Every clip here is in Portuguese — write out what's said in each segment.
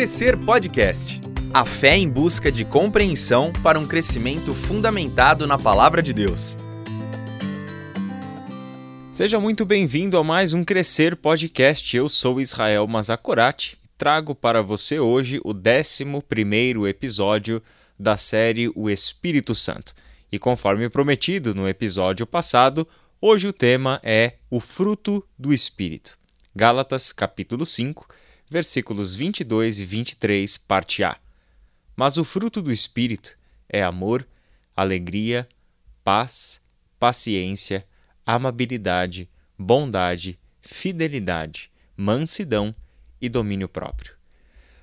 Crescer Podcast. A fé em busca de compreensão para um crescimento fundamentado na palavra de Deus. Seja muito bem-vindo a mais um Crescer Podcast. Eu sou Israel Mazakorati e trago para você hoje o 11 episódio da série O Espírito Santo. E conforme prometido no episódio passado, hoje o tema é o fruto do Espírito. Gálatas capítulo 5, versículos 22 e 23, parte A. Mas o fruto do Espírito é amor, alegria, paz, paciência, amabilidade, bondade, fidelidade, mansidão e domínio próprio.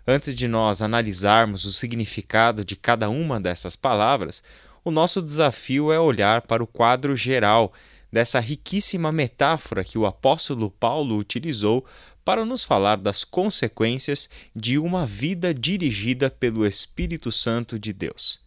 Antes de nós analisarmos o significado de cada uma dessas palavras, o nosso desafio é olhar para o quadro geral dessa riquíssima metáfora que o apóstolo Paulo utilizou para nos falar das consequências de uma vida dirigida pelo Espírito Santo de Deus.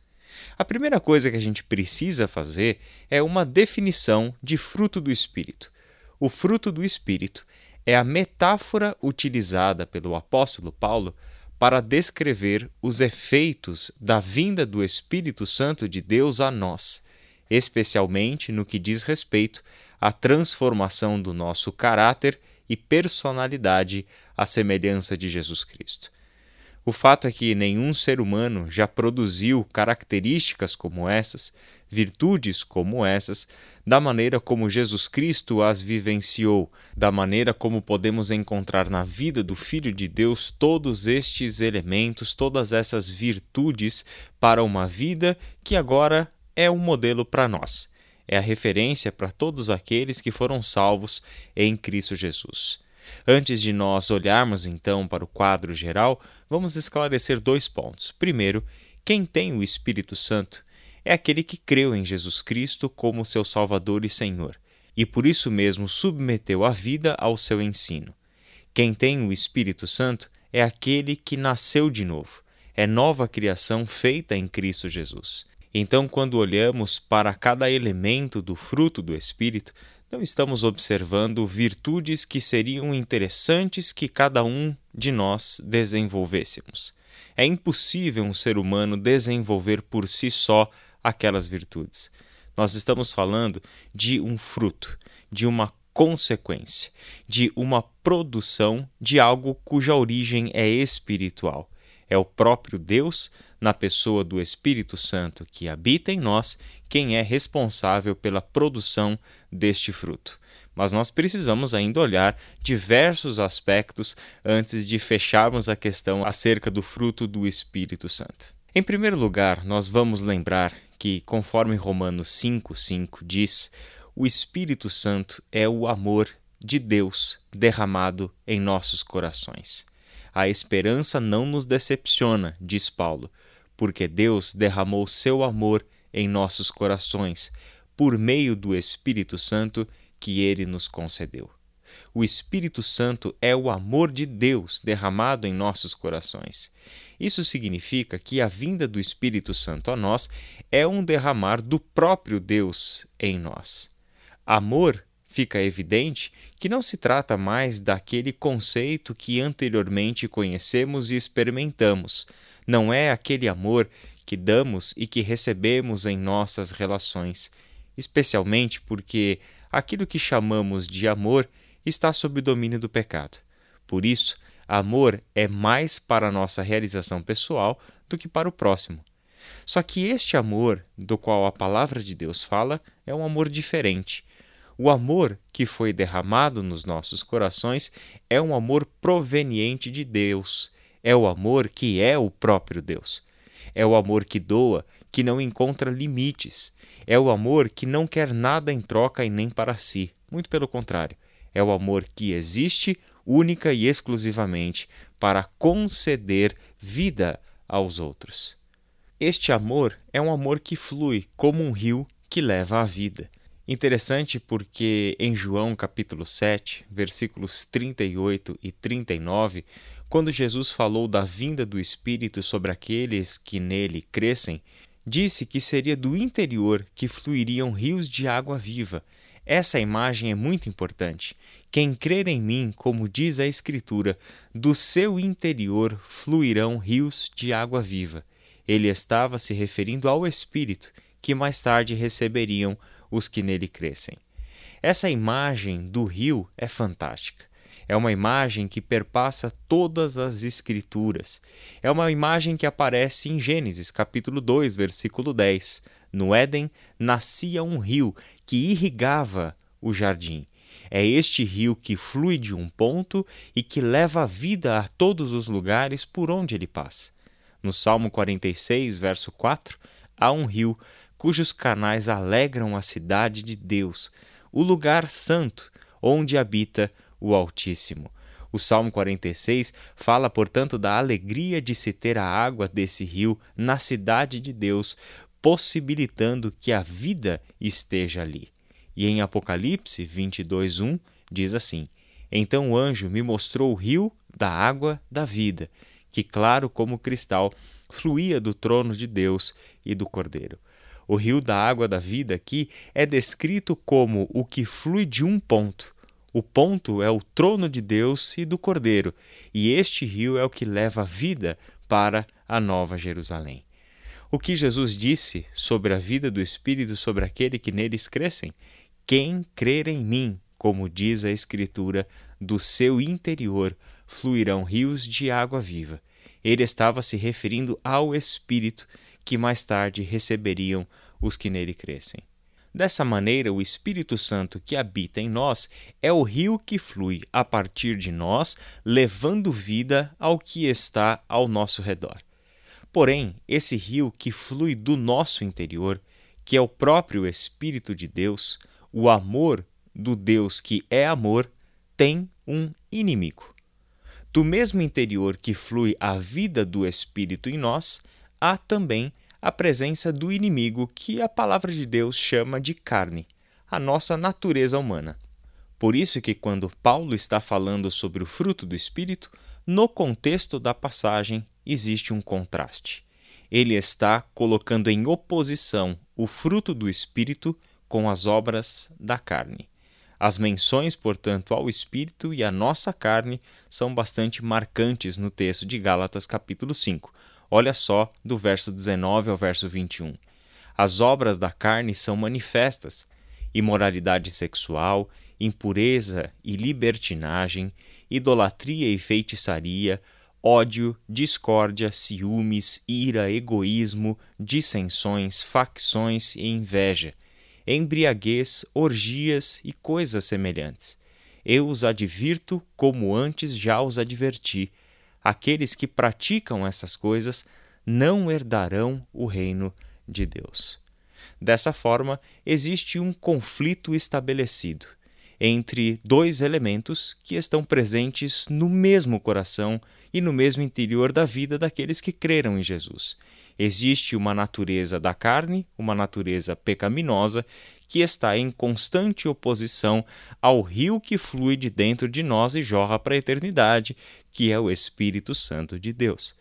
A primeira coisa que a gente precisa fazer é uma definição de fruto do Espírito. O fruto do Espírito é a metáfora utilizada pelo apóstolo Paulo para descrever os efeitos da vinda do Espírito Santo de Deus a nós, especialmente no que diz respeito à transformação do nosso caráter e personalidade à semelhança de Jesus Cristo. O fato é que nenhum ser humano já produziu características como essas, virtudes como essas, da maneira como Jesus Cristo as vivenciou, da maneira como podemos encontrar na vida do Filho de Deus todos estes elementos, todas essas virtudes para uma vida que agora é um modelo para nós é a referência para todos aqueles que foram salvos em Cristo Jesus. Antes de nós olharmos então para o quadro geral, vamos esclarecer dois pontos. Primeiro, quem tem o Espírito Santo é aquele que creu em Jesus Cristo como seu Salvador e Senhor, e por isso mesmo submeteu a vida ao seu ensino. Quem tem o Espírito Santo é aquele que nasceu de novo, é nova criação feita em Cristo Jesus. Então, quando olhamos para cada elemento do fruto do Espírito, não estamos observando virtudes que seriam interessantes que cada um de nós desenvolvêssemos. É impossível um ser humano desenvolver por si só aquelas virtudes. Nós estamos falando de um fruto, de uma consequência, de uma produção de algo cuja origem é espiritual. É o próprio Deus na pessoa do Espírito Santo que habita em nós, quem é responsável pela produção deste fruto. Mas nós precisamos ainda olhar diversos aspectos antes de fecharmos a questão acerca do fruto do Espírito Santo. Em primeiro lugar, nós vamos lembrar que, conforme Romanos 5,5 diz, o Espírito Santo é o amor de Deus derramado em nossos corações. A esperança não nos decepciona, diz Paulo, porque Deus derramou seu amor em nossos corações por meio do Espírito Santo que ele nos concedeu. O Espírito Santo é o amor de Deus derramado em nossos corações. Isso significa que a vinda do Espírito Santo a nós é um derramar do próprio Deus em nós. Amor fica evidente que não se trata mais daquele conceito que anteriormente conhecemos e experimentamos, não é aquele amor que damos e que recebemos em nossas relações, especialmente porque aquilo que chamamos de amor está sob o domínio do pecado. Por isso, amor é mais para a nossa realização pessoal do que para o próximo. Só que este amor, do qual a palavra de Deus fala, é um amor diferente. O amor que foi derramado nos nossos corações é um amor proveniente de Deus é o amor que é o próprio Deus. É o amor que doa, que não encontra limites. É o amor que não quer nada em troca e nem para si. Muito pelo contrário. É o amor que existe única e exclusivamente para conceder vida aos outros. Este amor é um amor que flui como um rio que leva à vida. Interessante porque em João capítulo 7, versículos 38 e 39, quando Jesus falou da vinda do Espírito sobre aqueles que nele crescem, disse que seria do interior que fluiriam rios de água viva. Essa imagem é muito importante. Quem crer em mim, como diz a Escritura, do seu interior fluirão rios de água viva. Ele estava se referindo ao Espírito, que mais tarde receberiam os que nele crescem. Essa imagem do rio é fantástica. É uma imagem que perpassa todas as escrituras. É uma imagem que aparece em Gênesis, capítulo 2, versículo 10. No Éden nascia um rio que irrigava o jardim. É este rio que flui de um ponto e que leva a vida a todos os lugares por onde ele passa. No Salmo 46, verso 4, há um rio cujos canais alegram a cidade de Deus, o lugar santo onde habita o Altíssimo. O Salmo 46 fala, portanto, da alegria de se ter a água desse rio na cidade de Deus, possibilitando que a vida esteja ali. E em Apocalipse 22:1 diz assim: Então o anjo me mostrou o rio da água da vida, que claro como cristal fluía do trono de Deus e do Cordeiro. O rio da água da vida aqui é descrito como o que flui de um ponto o ponto é o trono de Deus e do Cordeiro, e este rio é o que leva a vida para a Nova Jerusalém. O que Jesus disse sobre a vida do Espírito sobre aquele que neles crescem? Quem crer em mim, como diz a Escritura, do seu interior fluirão rios de água viva. Ele estava se referindo ao Espírito que mais tarde receberiam os que nele crescem. Dessa maneira, o Espírito Santo que habita em nós é o rio que flui a partir de nós, levando vida ao que está ao nosso redor. Porém, esse rio que flui do nosso interior, que é o próprio Espírito de Deus, o amor do Deus que é amor, tem um inimigo. Do mesmo interior que flui a vida do Espírito em nós, há também a presença do inimigo que a palavra de Deus chama de carne, a nossa natureza humana. Por isso que quando Paulo está falando sobre o fruto do espírito, no contexto da passagem existe um contraste. Ele está colocando em oposição o fruto do espírito com as obras da carne. As menções, portanto, ao espírito e à nossa carne são bastante marcantes no texto de Gálatas capítulo 5, Olha só do verso 19 ao verso 21. As obras da carne são manifestas: imoralidade sexual, impureza e libertinagem, idolatria e feitiçaria, ódio, discórdia, ciúmes, ira, egoísmo, dissensões, facções e inveja, embriaguez, orgias e coisas semelhantes. Eu os advirto como antes já os adverti aqueles que praticam essas coisas não herdarão o reino de Deus. Dessa forma, existe um conflito estabelecido entre dois elementos que estão presentes no mesmo coração e no mesmo interior da vida daqueles que creram em Jesus. Existe uma natureza da carne, uma natureza pecaminosa, que está em constante oposição ao rio que flui de dentro de nós e jorra para a eternidade, que é o Espírito Santo de Deus.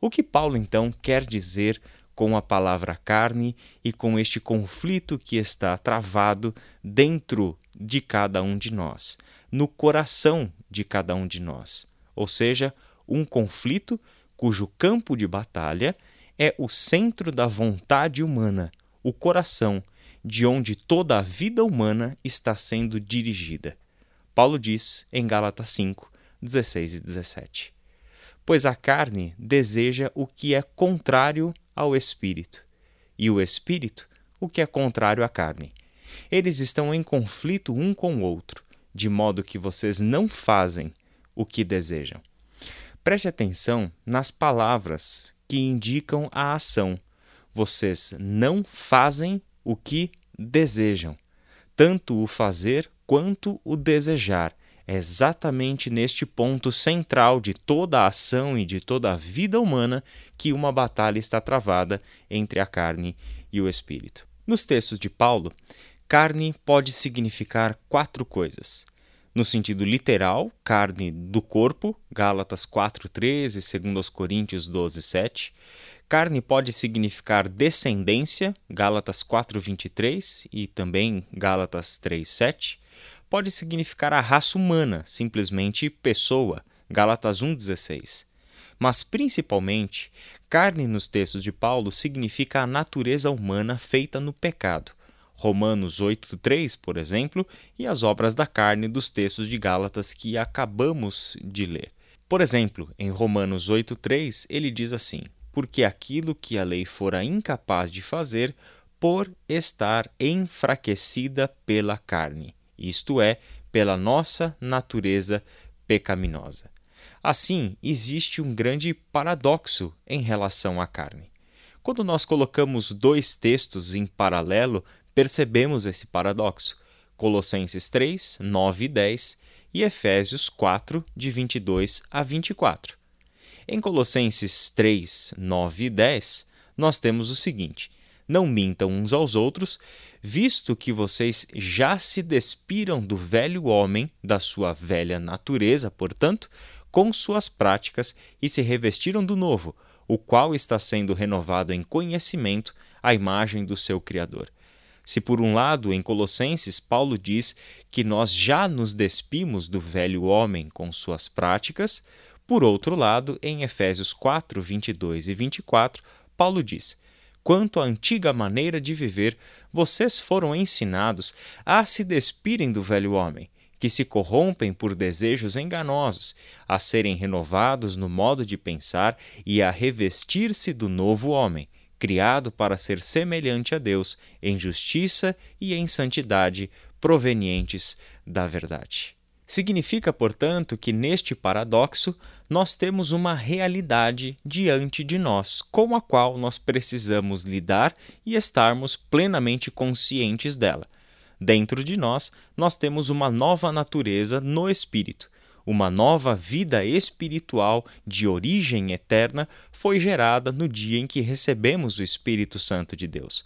O que Paulo então quer dizer com a palavra carne e com este conflito que está travado dentro de cada um de nós, no coração de cada um de nós. Ou seja, um conflito cujo campo de batalha é o centro da vontade humana, o coração, de onde toda a vida humana está sendo dirigida. Paulo diz em Gálatas 5, 16 e 17. Pois a carne deseja o que é contrário ao espírito, e o espírito o que é contrário à carne. Eles estão em conflito um com o outro, de modo que vocês não fazem o que desejam. Preste atenção nas palavras que indicam a ação. Vocês não fazem o que desejam, tanto o fazer quanto o desejar é exatamente neste ponto central de toda a ação e de toda a vida humana que uma batalha está travada entre a carne e o espírito. Nos textos de Paulo, carne pode significar quatro coisas. No sentido literal, carne do corpo, Gálatas 4:13, 2 Coríntios 12:7, Carne pode significar descendência, Gálatas 4:23 e também Gálatas 3:7. Pode significar a raça humana, simplesmente pessoa, Gálatas 1:16. Mas principalmente, carne nos textos de Paulo significa a natureza humana feita no pecado. Romanos 8:3, por exemplo, e as obras da carne dos textos de Gálatas que acabamos de ler. Por exemplo, em Romanos 8:3, ele diz assim: porque aquilo que a lei fora incapaz de fazer, por estar enfraquecida pela carne, isto é, pela nossa natureza pecaminosa. Assim, existe um grande paradoxo em relação à carne. Quando nós colocamos dois textos em paralelo, percebemos esse paradoxo. Colossenses 3, 9 e 10 e Efésios 4, de 22 a 24. Em Colossenses 3, 9 e 10, nós temos o seguinte: Não mintam uns aos outros, visto que vocês já se despiram do velho homem, da sua velha natureza, portanto, com suas práticas, e se revestiram do novo, o qual está sendo renovado em conhecimento à imagem do seu Criador. Se por um lado, em Colossenses, Paulo diz que nós já nos despimos do velho homem com suas práticas, por outro lado, em Efésios 4, 22 e 24, Paulo diz: Quanto à antiga maneira de viver, vocês foram ensinados a se despirem do velho homem, que se corrompem por desejos enganosos, a serem renovados no modo de pensar e a revestir-se do novo homem, criado para ser semelhante a Deus em justiça e em santidade provenientes da verdade. Significa, portanto, que neste paradoxo nós temos uma realidade diante de nós, com a qual nós precisamos lidar e estarmos plenamente conscientes dela. Dentro de nós, nós temos uma nova natureza no espírito. Uma nova vida espiritual de origem eterna foi gerada no dia em que recebemos o Espírito Santo de Deus.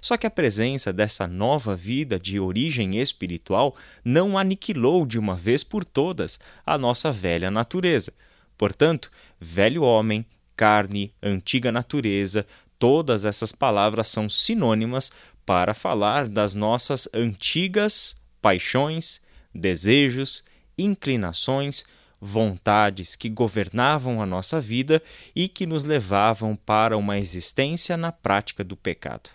Só que a presença dessa nova vida de origem espiritual não aniquilou de uma vez por todas a nossa velha natureza. Portanto, velho homem, carne, antiga natureza, todas essas palavras são sinônimas para falar das nossas antigas paixões, desejos, inclinações, vontades que governavam a nossa vida e que nos levavam para uma existência na prática do pecado.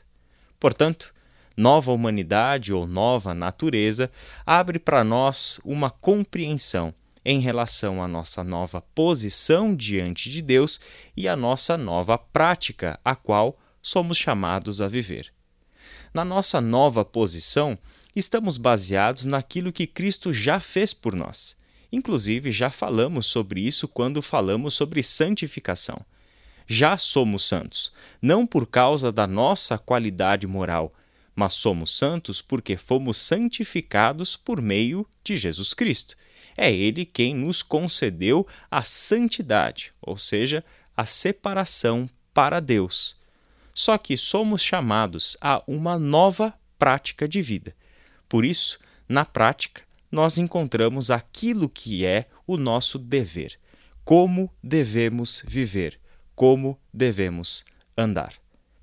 Portanto, nova humanidade ou nova natureza abre para nós uma compreensão em relação à nossa nova posição diante de Deus e à nossa nova prática, a qual somos chamados a viver. Na nossa nova posição, estamos baseados naquilo que Cristo já fez por nós. Inclusive, já falamos sobre isso quando falamos sobre santificação já somos santos, não por causa da nossa qualidade moral, mas somos santos porque fomos santificados por meio de Jesus Cristo. É Ele quem nos concedeu a santidade, ou seja, a separação para Deus. Só que somos chamados a uma nova prática de vida. Por isso, na prática, nós encontramos aquilo que é o nosso dever, como devemos viver como devemos andar.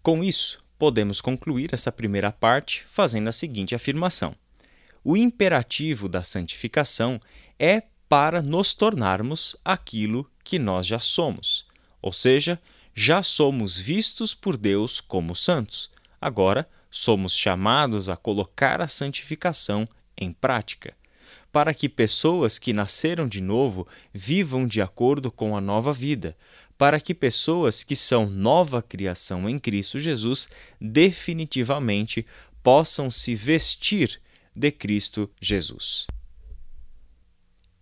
Com isso, podemos concluir essa primeira parte fazendo a seguinte afirmação: O imperativo da santificação é para nos tornarmos aquilo que nós já somos, ou seja, já somos vistos por Deus como santos. Agora, somos chamados a colocar a santificação em prática, para que pessoas que nasceram de novo vivam de acordo com a nova vida, para que pessoas que são nova criação em Cristo Jesus definitivamente possam se vestir de Cristo Jesus.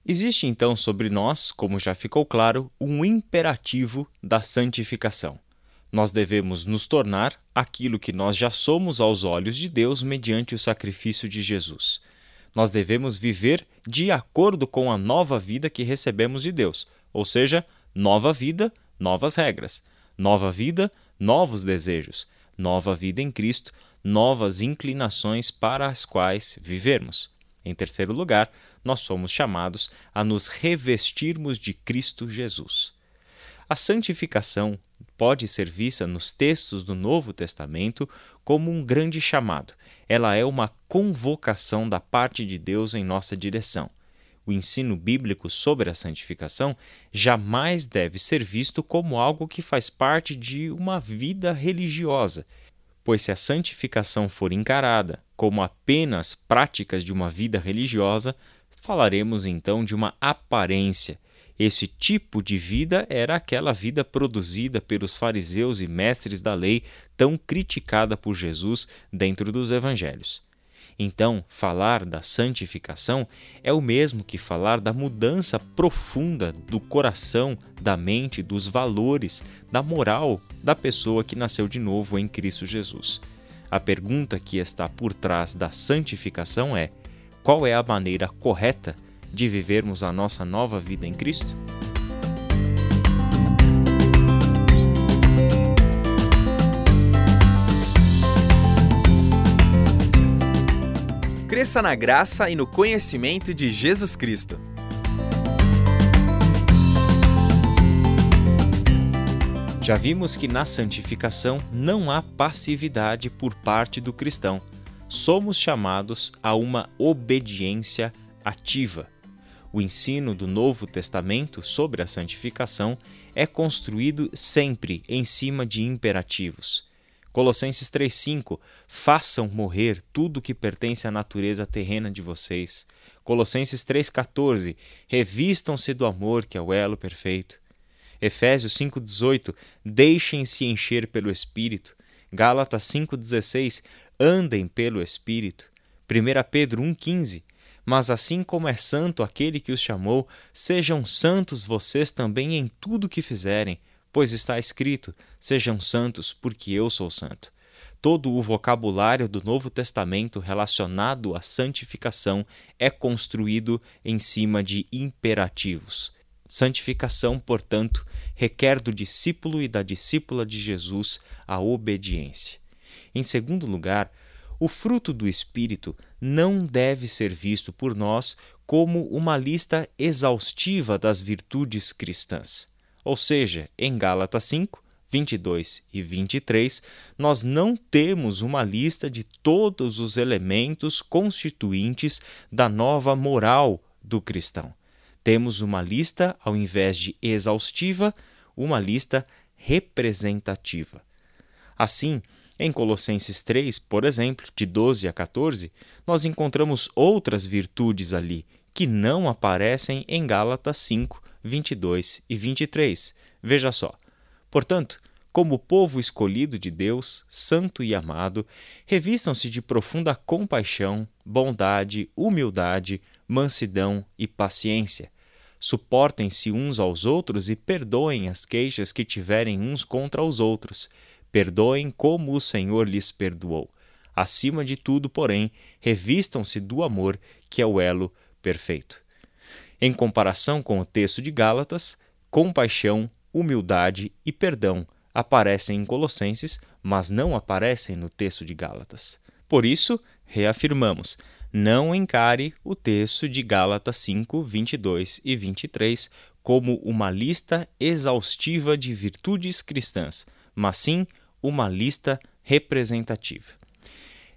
Existe então sobre nós, como já ficou claro, um imperativo da santificação. Nós devemos nos tornar aquilo que nós já somos aos olhos de Deus mediante o sacrifício de Jesus. Nós devemos viver de acordo com a nova vida que recebemos de Deus, ou seja, nova vida novas regras, nova vida, novos desejos, nova vida em Cristo, novas inclinações para as quais vivermos. Em terceiro lugar, nós somos chamados a nos revestirmos de Cristo Jesus. A santificação pode ser vista nos textos do Novo Testamento como um grande chamado. Ela é uma convocação da parte de Deus em nossa direção. O ensino bíblico sobre a santificação jamais deve ser visto como algo que faz parte de uma vida religiosa, pois se a santificação for encarada como apenas práticas de uma vida religiosa, falaremos então de uma aparência esse tipo de vida era aquela vida produzida pelos fariseus e mestres da lei, tão criticada por Jesus dentro dos evangelhos. Então, falar da santificação é o mesmo que falar da mudança profunda do coração, da mente, dos valores, da moral da pessoa que nasceu de novo em Cristo Jesus. A pergunta que está por trás da santificação é: qual é a maneira correta de vivermos a nossa nova vida em Cristo? Cresça na graça e no conhecimento de Jesus Cristo. Já vimos que na santificação não há passividade por parte do cristão. Somos chamados a uma obediência ativa. O ensino do Novo Testamento sobre a santificação é construído sempre em cima de imperativos. Colossenses 3:5 Façam morrer tudo que pertence à natureza terrena de vocês. Colossenses 3:14 Revistam-se do amor, que é o elo perfeito. Efésios 5:18 Deixem-se encher pelo Espírito. Gálatas 5:16 Andem pelo Espírito. 1 Pedro 1:15 mas assim como é santo aquele que os chamou, sejam santos vocês também em tudo que fizerem, pois está escrito: sejam santos, porque eu sou santo. Todo o vocabulário do Novo Testamento relacionado à santificação é construído em cima de imperativos. Santificação, portanto, requer do discípulo e da discípula de Jesus a obediência. Em segundo lugar, o fruto do Espírito não deve ser visto por nós como uma lista exaustiva das virtudes cristãs. Ou seja, em Gálatas 5, 22 e 23, nós não temos uma lista de todos os elementos constituintes da nova moral do cristão. Temos uma lista, ao invés de exaustiva, uma lista representativa. Assim, em Colossenses 3, por exemplo, de 12 a 14, nós encontramos outras virtudes ali que não aparecem em Gálatas 5, 22 e 23. Veja só. Portanto, como povo escolhido de Deus, santo e amado, revistam-se de profunda compaixão, bondade, humildade, mansidão e paciência. Suportem-se uns aos outros e perdoem as queixas que tiverem uns contra os outros Perdoem como o Senhor lhes perdoou. Acima de tudo, porém, revistam-se do amor, que é o elo perfeito. Em comparação com o texto de Gálatas, compaixão, humildade e perdão aparecem em Colossenses, mas não aparecem no texto de Gálatas. Por isso, reafirmamos: não encare o texto de Gálatas 5, 22 e 23 como uma lista exaustiva de virtudes cristãs, mas sim uma lista representativa.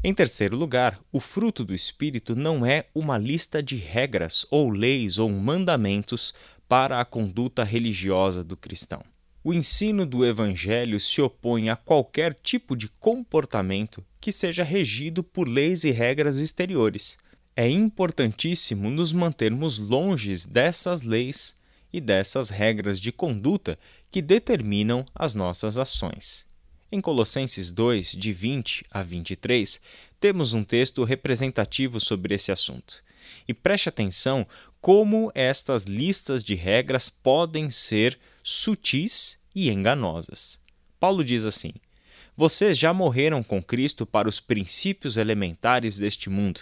Em terceiro lugar, o fruto do Espírito não é uma lista de regras ou leis ou mandamentos para a conduta religiosa do cristão. O ensino do Evangelho se opõe a qualquer tipo de comportamento que seja regido por leis e regras exteriores. É importantíssimo nos mantermos longes dessas leis e dessas regras de conduta que determinam as nossas ações. Em Colossenses 2, de 20 a 23, temos um texto representativo sobre esse assunto. E preste atenção como estas listas de regras podem ser sutis e enganosas. Paulo diz assim: Vocês já morreram com Cristo para os princípios elementares deste mundo.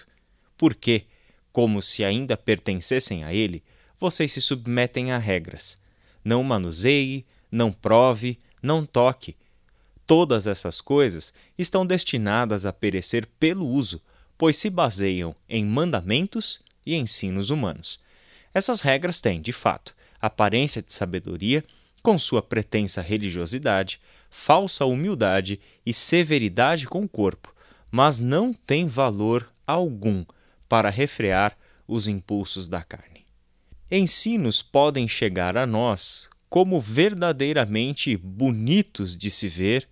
Porque, como se ainda pertencessem a Ele, vocês se submetem a regras. Não manuseie, não prove, não toque Todas essas coisas estão destinadas a perecer pelo uso, pois se baseiam em mandamentos e ensinos humanos. Essas regras têm, de fato, aparência de sabedoria, com sua pretensa religiosidade, falsa humildade e severidade com o corpo, mas não tem valor algum para refrear os impulsos da carne. Ensinos podem chegar a nós como verdadeiramente bonitos de se ver,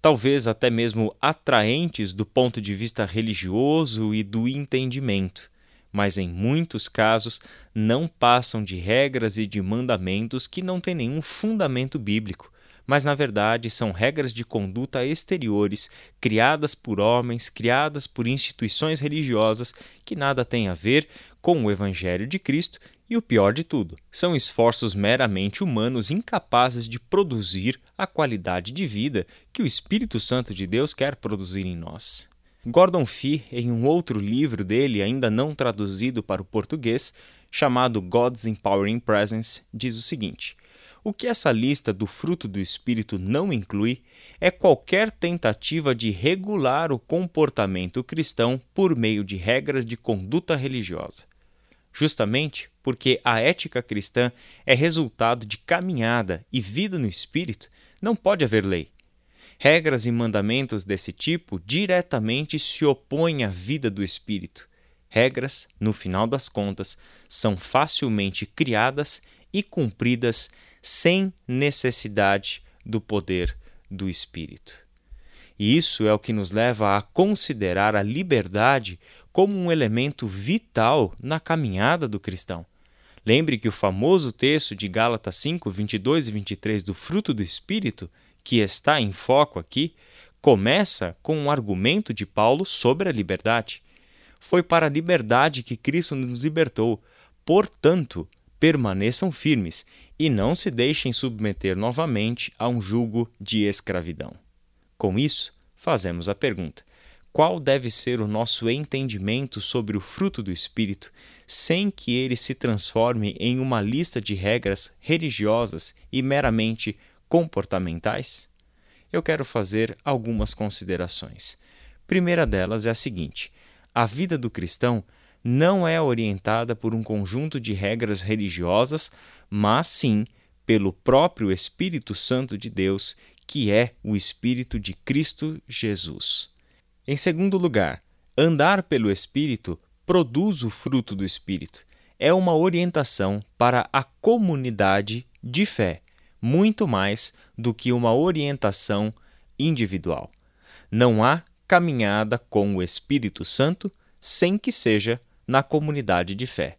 talvez até mesmo atraentes do ponto de vista religioso e do entendimento, mas em muitos casos não passam de regras e de mandamentos que não têm nenhum fundamento bíblico. Mas na verdade são regras de conduta exteriores criadas por homens, criadas por instituições religiosas que nada têm a ver com o Evangelho de Cristo e o pior de tudo, são esforços meramente humanos incapazes de produzir a qualidade de vida que o Espírito Santo de Deus quer produzir em nós. Gordon Fee, em um outro livro dele, ainda não traduzido para o português, chamado God's Empowering Presence, diz o seguinte: o que essa lista do fruto do Espírito não inclui é qualquer tentativa de regular o comportamento cristão por meio de regras de conduta religiosa. Justamente porque a ética cristã é resultado de caminhada e vida no Espírito, não pode haver lei. Regras e mandamentos desse tipo diretamente se opõem à vida do Espírito. Regras, no final das contas, são facilmente criadas e cumpridas sem necessidade do poder do Espírito. E isso é o que nos leva a considerar a liberdade como um elemento vital na caminhada do cristão. Lembre que o famoso texto de Gálatas 5, 22 e 23 do fruto do Espírito, que está em foco aqui, começa com um argumento de Paulo sobre a liberdade. Foi para a liberdade que Cristo nos libertou. Portanto, permaneçam firmes e não se deixem submeter novamente a um jugo de escravidão. Com isso, fazemos a pergunta: qual deve ser o nosso entendimento sobre o fruto do Espírito, sem que ele se transforme em uma lista de regras religiosas e meramente comportamentais? Eu quero fazer algumas considerações. Primeira delas é a seguinte: a vida do cristão não é orientada por um conjunto de regras religiosas, mas sim pelo próprio Espírito Santo de Deus, que é o Espírito de Cristo Jesus. Em segundo lugar, andar pelo Espírito produz o fruto do Espírito. É uma orientação para a comunidade de fé, muito mais do que uma orientação individual. Não há caminhada com o Espírito Santo sem que seja na comunidade de fé.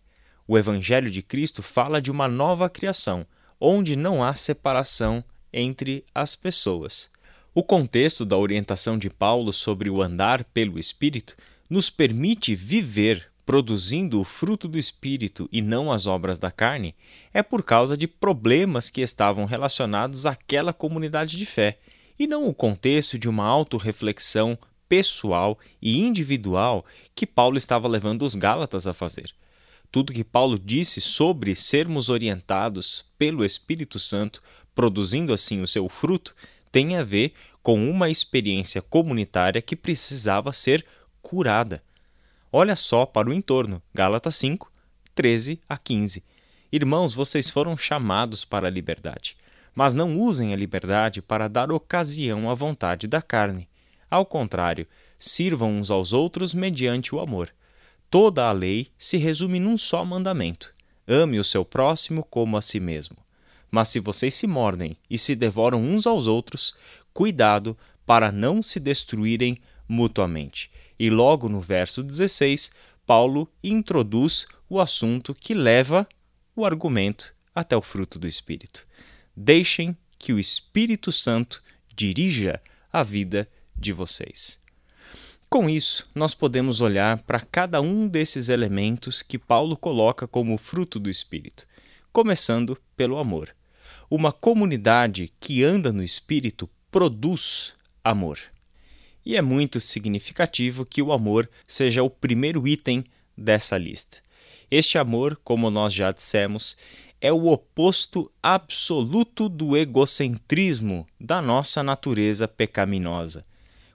O Evangelho de Cristo fala de uma nova criação, onde não há separação entre as pessoas. O contexto da orientação de Paulo sobre o andar pelo Espírito nos permite viver produzindo o fruto do Espírito e não as obras da carne, é por causa de problemas que estavam relacionados àquela comunidade de fé, e não o contexto de uma autorreflexão pessoal e individual que Paulo estava levando os Gálatas a fazer. Tudo que Paulo disse sobre sermos orientados pelo Espírito Santo, produzindo assim o seu fruto, tem a ver com uma experiência comunitária que precisava ser curada. Olha só para o entorno, Gálatas 5, 13 a 15. Irmãos, vocês foram chamados para a liberdade, mas não usem a liberdade para dar ocasião à vontade da carne. Ao contrário, sirvam uns aos outros mediante o amor. Toda a lei se resume num só mandamento: ame o seu próximo como a si mesmo. Mas se vocês se mordem e se devoram uns aos outros, cuidado para não se destruírem mutuamente. E logo no verso 16, Paulo introduz o assunto que leva o argumento até o fruto do Espírito. Deixem que o Espírito Santo dirija a vida de vocês. Com isso, nós podemos olhar para cada um desses elementos que Paulo coloca como fruto do Espírito, começando pelo amor. Uma comunidade que anda no Espírito produz amor. E é muito significativo que o amor seja o primeiro item dessa lista. Este amor, como nós já dissemos, é o oposto absoluto do egocentrismo da nossa natureza pecaminosa.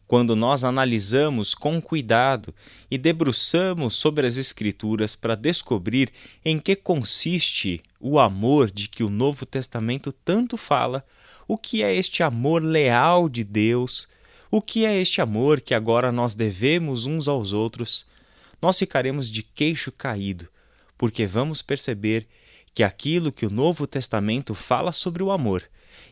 Quando nós analisamos com cuidado e debruçamos sobre as Escrituras para descobrir em que consiste o amor de que o Novo Testamento tanto fala, o que é este amor leal de Deus, o que é este amor que agora nós devemos uns aos outros, nós ficaremos de queixo caído, porque vamos perceber que aquilo que o Novo Testamento fala sobre o amor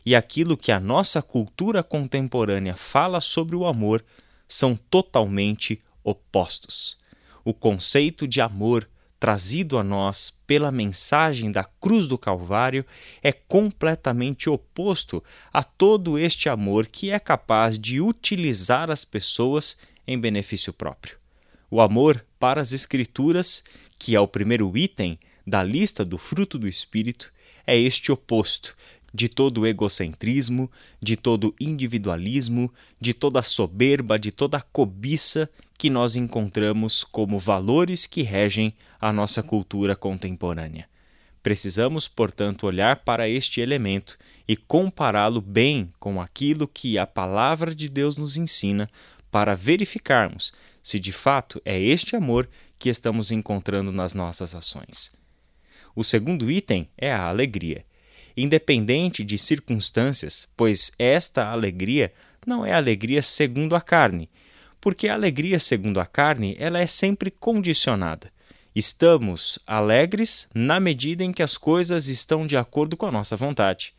e aquilo que a nossa cultura contemporânea fala sobre o amor são totalmente opostos. O conceito de amor trazido a nós pela mensagem da cruz do Calvário é completamente oposto a todo este amor que é capaz de utilizar as pessoas em benefício próprio. O amor para as Escrituras, que é o primeiro item da lista do fruto do Espírito, é este oposto de todo egocentrismo, de todo individualismo, de toda soberba, de toda cobiça que nós encontramos como valores que regem a nossa cultura contemporânea. Precisamos, portanto, olhar para este elemento e compará-lo bem com aquilo que a palavra de Deus nos ensina para verificarmos se de fato é este amor que estamos encontrando nas nossas ações. O segundo item é a alegria independente de circunstâncias, pois esta alegria não é alegria segundo a carne, porque a alegria segundo a carne ela é sempre condicionada. Estamos alegres na medida em que as coisas estão de acordo com a nossa vontade.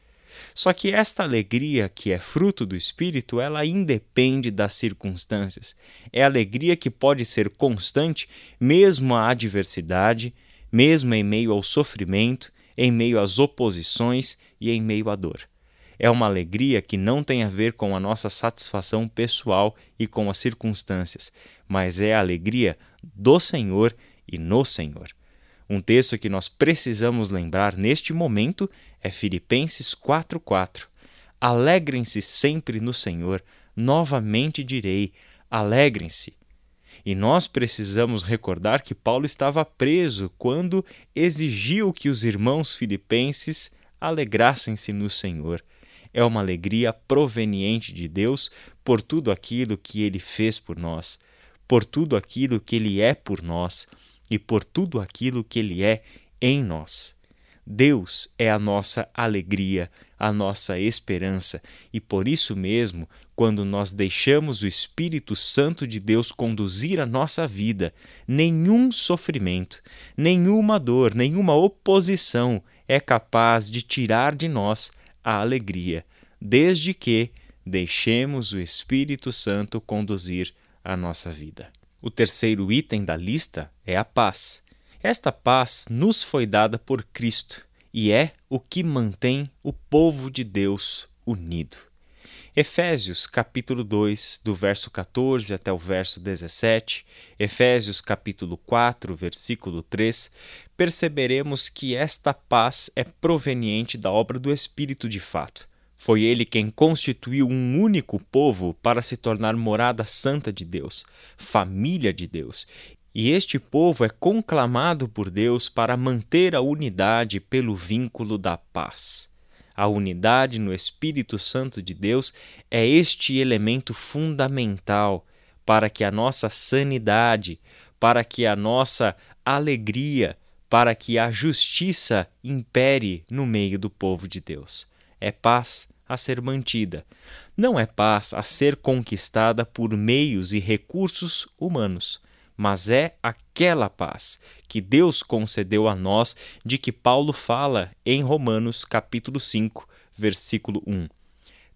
Só que esta alegria que é fruto do Espírito, ela independe das circunstâncias. É alegria que pode ser constante mesmo à adversidade, mesmo em meio ao sofrimento, em meio às oposições e em meio à dor. É uma alegria que não tem a ver com a nossa satisfação pessoal e com as circunstâncias, mas é a alegria do Senhor e no Senhor. Um texto que nós precisamos lembrar neste momento é Filipenses 4:4. Alegrem-se sempre no Senhor. Novamente direi: alegrem-se. E nós precisamos recordar que Paulo estava preso quando exigiu que os irmãos filipenses alegrassem-se no Senhor. É uma alegria proveniente de Deus por tudo aquilo que ele fez por nós, por tudo aquilo que ele é por nós e por tudo aquilo que ele é em nós. Deus é a nossa alegria, a nossa esperança, e por isso mesmo, quando nós deixamos o Espírito Santo de Deus conduzir a nossa vida, nenhum sofrimento, nenhuma dor, nenhuma oposição é capaz de tirar de nós a alegria, desde que deixemos o Espírito Santo conduzir a nossa vida. O terceiro item da lista é a paz. Esta paz nos foi dada por Cristo e é o que mantém o povo de Deus unido. Efésios capítulo 2, do verso 14 até o verso 17, Efésios capítulo 4, versículo 3, perceberemos que esta paz é proveniente da obra do Espírito de fato. Foi ele quem constituiu um único povo para se tornar morada santa de Deus, família de Deus, e este povo é conclamado por Deus para manter a unidade pelo vínculo da paz. A unidade no Espírito Santo de Deus é este elemento fundamental para que a nossa sanidade, para que a nossa alegria, para que a justiça impere no meio do povo de Deus. É paz a ser mantida, não é paz a ser conquistada por meios e recursos humanos mas é aquela paz que Deus concedeu a nós, de que Paulo fala em Romanos capítulo 5, versículo 1.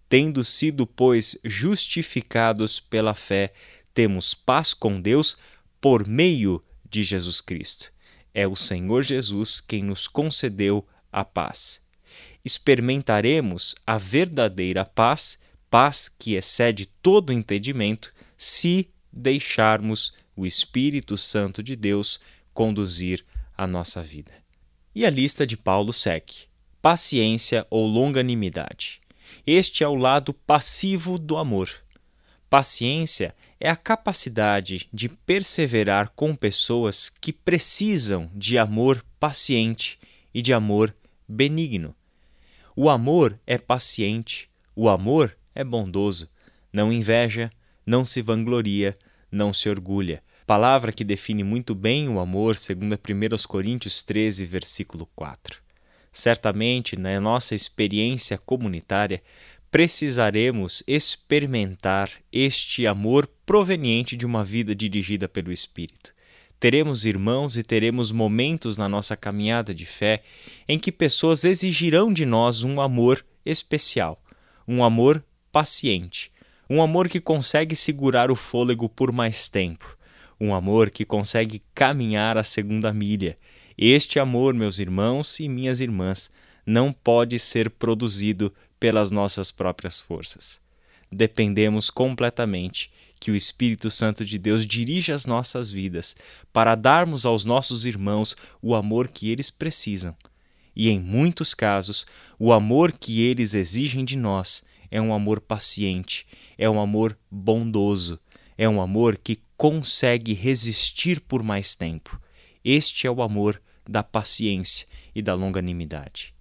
Tendo sido, pois, justificados pela fé, temos paz com Deus por meio de Jesus Cristo. É o Senhor Jesus quem nos concedeu a paz. Experimentaremos a verdadeira paz, paz que excede todo entendimento, se deixarmos o Espírito Santo de Deus conduzir a nossa vida. E a lista de Paulo segue: paciência ou longanimidade. Este é o lado passivo do amor. Paciência é a capacidade de perseverar com pessoas que precisam de amor paciente e de amor benigno. O amor é paciente, o amor é bondoso, não inveja, não se vangloria, não se orgulha. Palavra que define muito bem o amor, segundo 1 Coríntios 13, versículo 4. Certamente, na nossa experiência comunitária, precisaremos experimentar este amor proveniente de uma vida dirigida pelo Espírito. Teremos irmãos e teremos momentos na nossa caminhada de fé em que pessoas exigirão de nós um amor especial, um amor paciente, um amor que consegue segurar o fôlego por mais tempo, um amor que consegue caminhar a segunda milha. Este amor, meus irmãos e minhas irmãs, não pode ser produzido pelas nossas próprias forças. Dependemos completamente que o Espírito Santo de Deus dirija as nossas vidas para darmos aos nossos irmãos o amor que eles precisam. E em muitos casos, o amor que eles exigem de nós é um amor paciente, é um amor bondoso, é um amor que consegue resistir por mais tempo. Este é o amor da paciência e da longanimidade.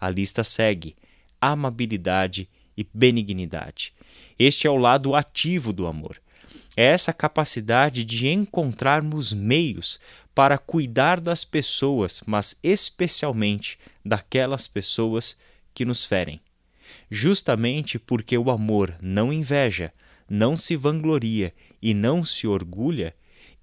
A lista segue: amabilidade e benignidade. Este é o lado ativo do amor. É essa capacidade de encontrarmos meios para cuidar das pessoas, mas especialmente daquelas pessoas que nos ferem. Justamente porque o amor não inveja, não se vangloria e não se orgulha,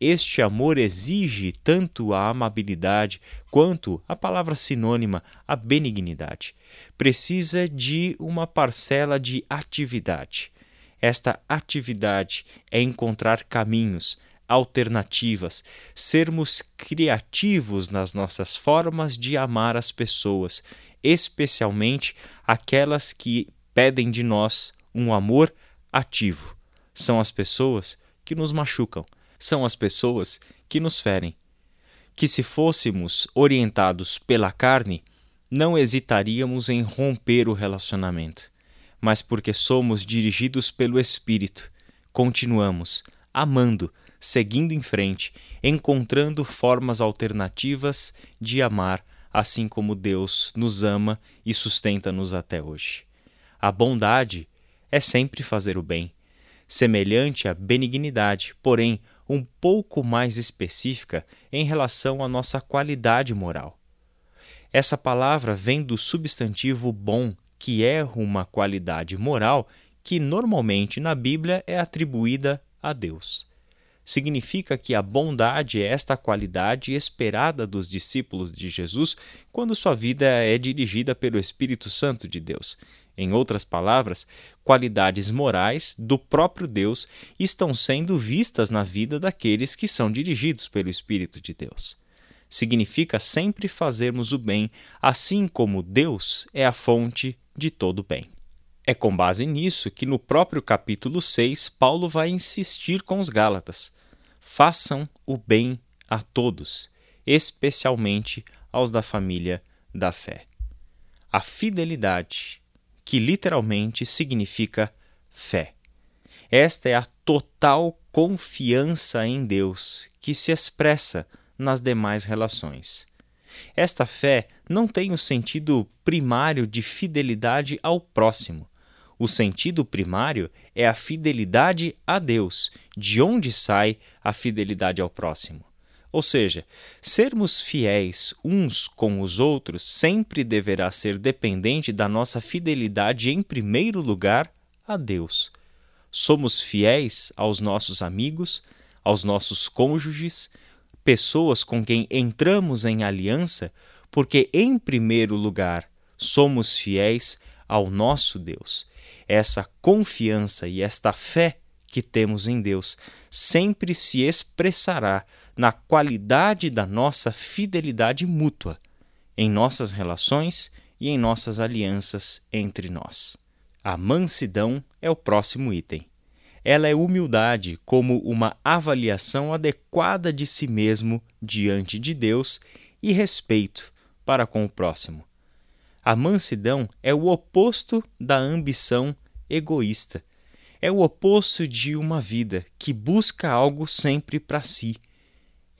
este amor exige tanto a amabilidade quanto a palavra sinônima, a benignidade. Precisa de uma parcela de atividade. Esta atividade é encontrar caminhos, alternativas, sermos criativos nas nossas formas de amar as pessoas, especialmente aquelas que pedem de nós um amor ativo. São as pessoas que nos machucam são as pessoas que nos ferem. Que se fôssemos orientados pela carne, não hesitaríamos em romper o relacionamento, mas porque somos dirigidos pelo Espírito, continuamos amando, seguindo em frente, encontrando formas alternativas de amar, assim como Deus nos ama e sustenta-nos até hoje. A bondade é sempre fazer o bem, semelhante à benignidade, porém um pouco mais específica em relação à nossa qualidade moral. Essa palavra vem do substantivo bom, que é uma qualidade moral que normalmente na Bíblia é atribuída a Deus. Significa que a bondade é esta qualidade esperada dos discípulos de Jesus quando sua vida é dirigida pelo Espírito Santo de Deus em outras palavras, qualidades morais do próprio Deus estão sendo vistas na vida daqueles que são dirigidos pelo Espírito de Deus. Significa sempre fazermos o bem, assim como Deus é a fonte de todo o bem. É com base nisso que no próprio capítulo 6 Paulo vai insistir com os Gálatas: façam o bem a todos, especialmente aos da família da fé. A fidelidade que literalmente significa fé. Esta é a total confiança em Deus que se expressa nas demais relações. Esta fé não tem o sentido primário de fidelidade ao próximo. O sentido primário é a fidelidade a Deus, de onde sai a fidelidade ao próximo. Ou seja, sermos fiéis uns com os outros sempre deverá ser dependente da nossa fidelidade, em primeiro lugar, a Deus. Somos fiéis aos nossos amigos, aos nossos cônjuges, pessoas com quem entramos em aliança, porque, em primeiro lugar, somos fiéis ao nosso Deus. Essa confiança e esta fé que temos em Deus sempre se expressará na qualidade da nossa fidelidade mútua em nossas relações e em nossas alianças entre nós. A mansidão é o próximo item. Ela é humildade como uma avaliação adequada de si mesmo diante de Deus e respeito para com o próximo. A mansidão é o oposto da ambição egoísta. É o oposto de uma vida que busca algo sempre para si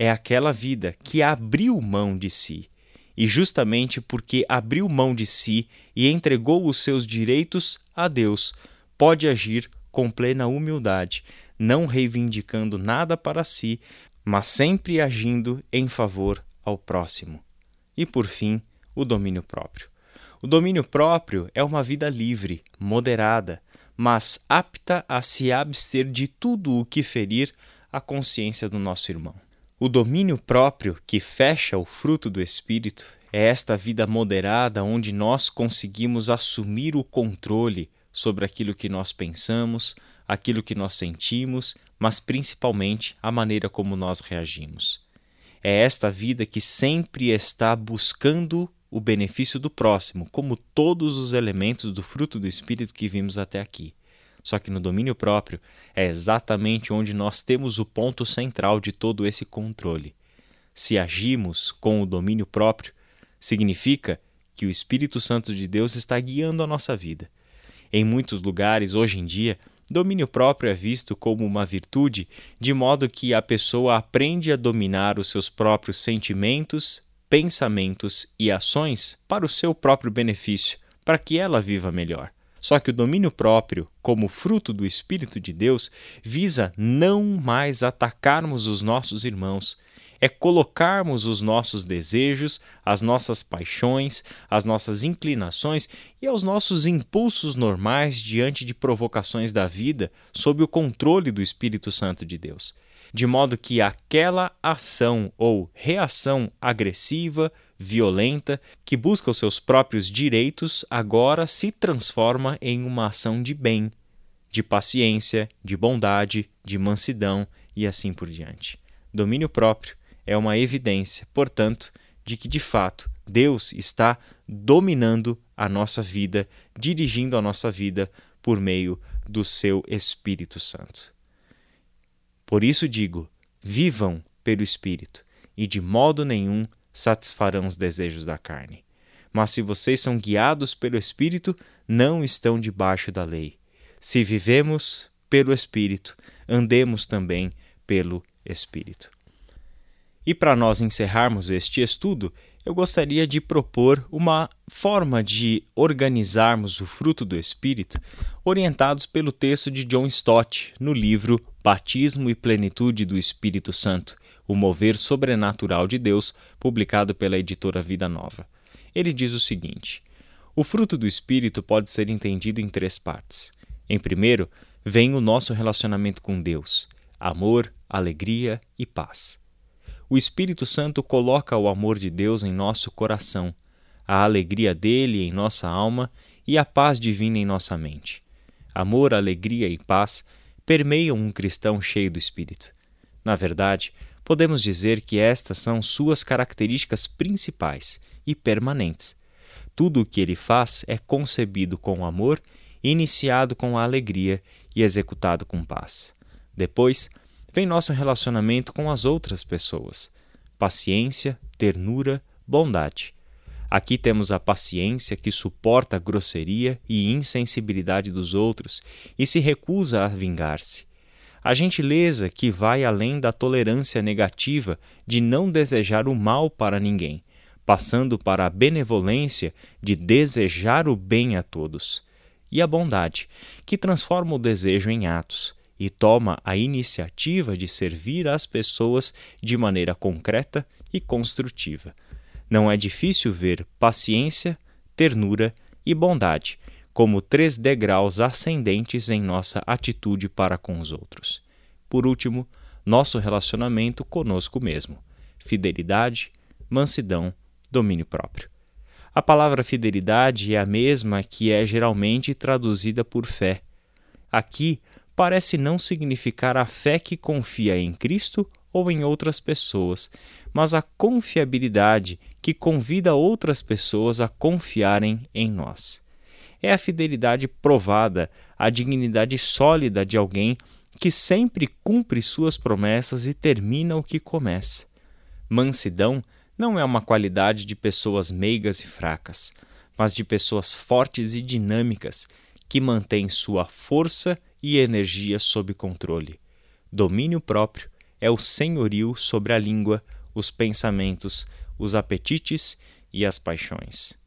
é aquela vida que abriu mão de si. E justamente porque abriu mão de si e entregou os seus direitos a Deus, pode agir com plena humildade, não reivindicando nada para si, mas sempre agindo em favor ao próximo. E por fim, o domínio próprio. O domínio próprio é uma vida livre, moderada, mas apta a se abster de tudo o que ferir a consciência do nosso irmão. O domínio próprio que fecha o fruto do Espírito é esta vida moderada onde nós conseguimos assumir o controle sobre aquilo que nós pensamos, aquilo que nós sentimos, mas principalmente a maneira como nós reagimos. É esta vida que sempre está buscando o benefício do próximo, como todos os elementos do fruto do Espírito que vimos até aqui. Só que no domínio próprio é exatamente onde nós temos o ponto central de todo esse controle. Se agimos com o domínio próprio, significa que o Espírito Santo de Deus está guiando a nossa vida. Em muitos lugares, hoje em dia, domínio próprio é visto como uma virtude, de modo que a pessoa aprende a dominar os seus próprios sentimentos, pensamentos e ações para o seu próprio benefício, para que ela viva melhor. Só que o domínio próprio, como fruto do Espírito de Deus, visa não mais atacarmos os nossos irmãos, é colocarmos os nossos desejos, as nossas paixões, as nossas inclinações e os nossos impulsos normais diante de provocações da vida sob o controle do Espírito Santo de Deus de modo que aquela ação ou reação agressiva, violenta, que busca os seus próprios direitos, agora se transforma em uma ação de bem, de paciência, de bondade, de mansidão e assim por diante. Domínio próprio é uma evidência, portanto, de que de fato Deus está dominando a nossa vida, dirigindo a nossa vida por meio do seu Espírito Santo. Por isso digo: vivam pelo Espírito, e de modo nenhum satisfarão os desejos da carne. Mas se vocês são guiados pelo Espírito, não estão debaixo da lei. Se vivemos pelo Espírito, andemos também pelo Espírito. E para nós encerrarmos este estudo, eu gostaria de propor uma forma de organizarmos o fruto do Espírito, orientados pelo texto de John Stott no livro Batismo e Plenitude do Espírito Santo O Mover Sobrenatural de Deus, publicado pela editora Vida Nova. Ele diz o seguinte: O fruto do Espírito pode ser entendido em três partes. Em primeiro, vem o nosso relacionamento com Deus: amor, alegria e paz. O Espírito Santo coloca o amor de Deus em nosso coração, a alegria dele em nossa alma e a paz divina em nossa mente. Amor, alegria e paz permeiam um cristão cheio do Espírito. Na verdade, podemos dizer que estas são suas características principais e permanentes. Tudo o que ele faz é concebido com amor, iniciado com alegria e executado com paz. Depois, vem nosso relacionamento com as outras pessoas. Paciência, ternura, bondade. Aqui temos a paciência que suporta a grosseria e insensibilidade dos outros e se recusa a vingar-se. A gentileza que vai além da tolerância negativa de não desejar o mal para ninguém, passando para a benevolência de desejar o bem a todos. E a bondade, que transforma o desejo em atos e toma a iniciativa de servir às pessoas de maneira concreta e construtiva. Não é difícil ver paciência, ternura e bondade como três degraus ascendentes em nossa atitude para com os outros. Por último, nosso relacionamento conosco mesmo: fidelidade, mansidão, domínio próprio. A palavra fidelidade é a mesma que é geralmente traduzida por fé. Aqui, parece não significar a fé que confia em Cristo ou em outras pessoas, mas a confiabilidade que convida outras pessoas a confiarem em nós. É a fidelidade provada, a dignidade sólida de alguém que sempre cumpre suas promessas e termina o que começa. Mansidão não é uma qualidade de pessoas meigas e fracas, mas de pessoas fortes e dinâmicas que mantêm sua força e energia sob controle. Domínio próprio é o senhorio sobre a língua, os pensamentos, os apetites e as paixões.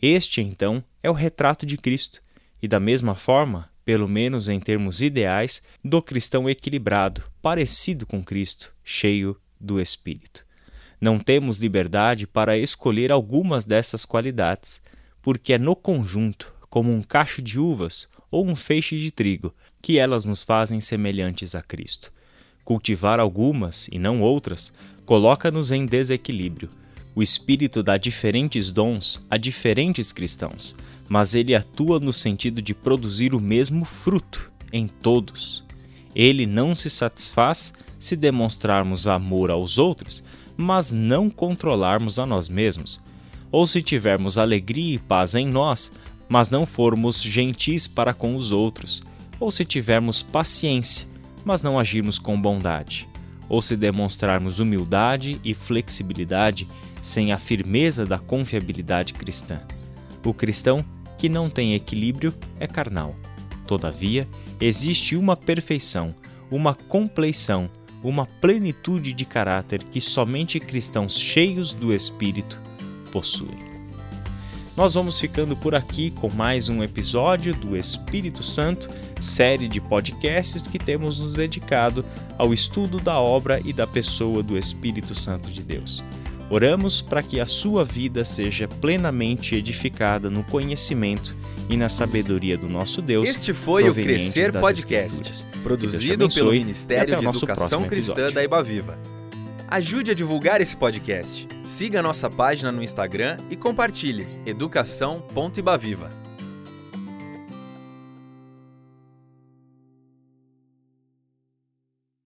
Este, então, é o retrato de Cristo, e, da mesma forma, pelo menos em termos ideais, do cristão equilibrado, parecido com Cristo, cheio do Espírito. Não temos liberdade para escolher algumas dessas qualidades, porque é no conjunto, como um cacho de uvas ou um feixe de trigo, que elas nos fazem semelhantes a Cristo. Cultivar algumas e não outras coloca-nos em desequilíbrio. O Espírito dá diferentes dons a diferentes cristãos, mas ele atua no sentido de produzir o mesmo fruto em todos. Ele não se satisfaz se demonstrarmos amor aos outros, mas não controlarmos a nós mesmos, ou se tivermos alegria e paz em nós, mas não formos gentis para com os outros, ou se tivermos paciência, mas não agirmos com bondade, ou se demonstrarmos humildade e flexibilidade sem a firmeza da confiabilidade cristã. O cristão que não tem equilíbrio é carnal. Todavia, existe uma perfeição, uma compleição, uma plenitude de caráter que somente cristãos cheios do Espírito possuem. Nós vamos ficando por aqui com mais um episódio do Espírito Santo, série de podcasts que temos nos dedicado ao estudo da obra e da pessoa do Espírito Santo de Deus. Oramos para que a sua vida seja plenamente edificada no conhecimento e na sabedoria do nosso Deus. Este foi o Crescer Podcast, produzido pelo Ministério de Educação Cristã da Ibaviva. Ajude a divulgar esse podcast. Siga nossa página no Instagram e compartilhe educação.ibaviva.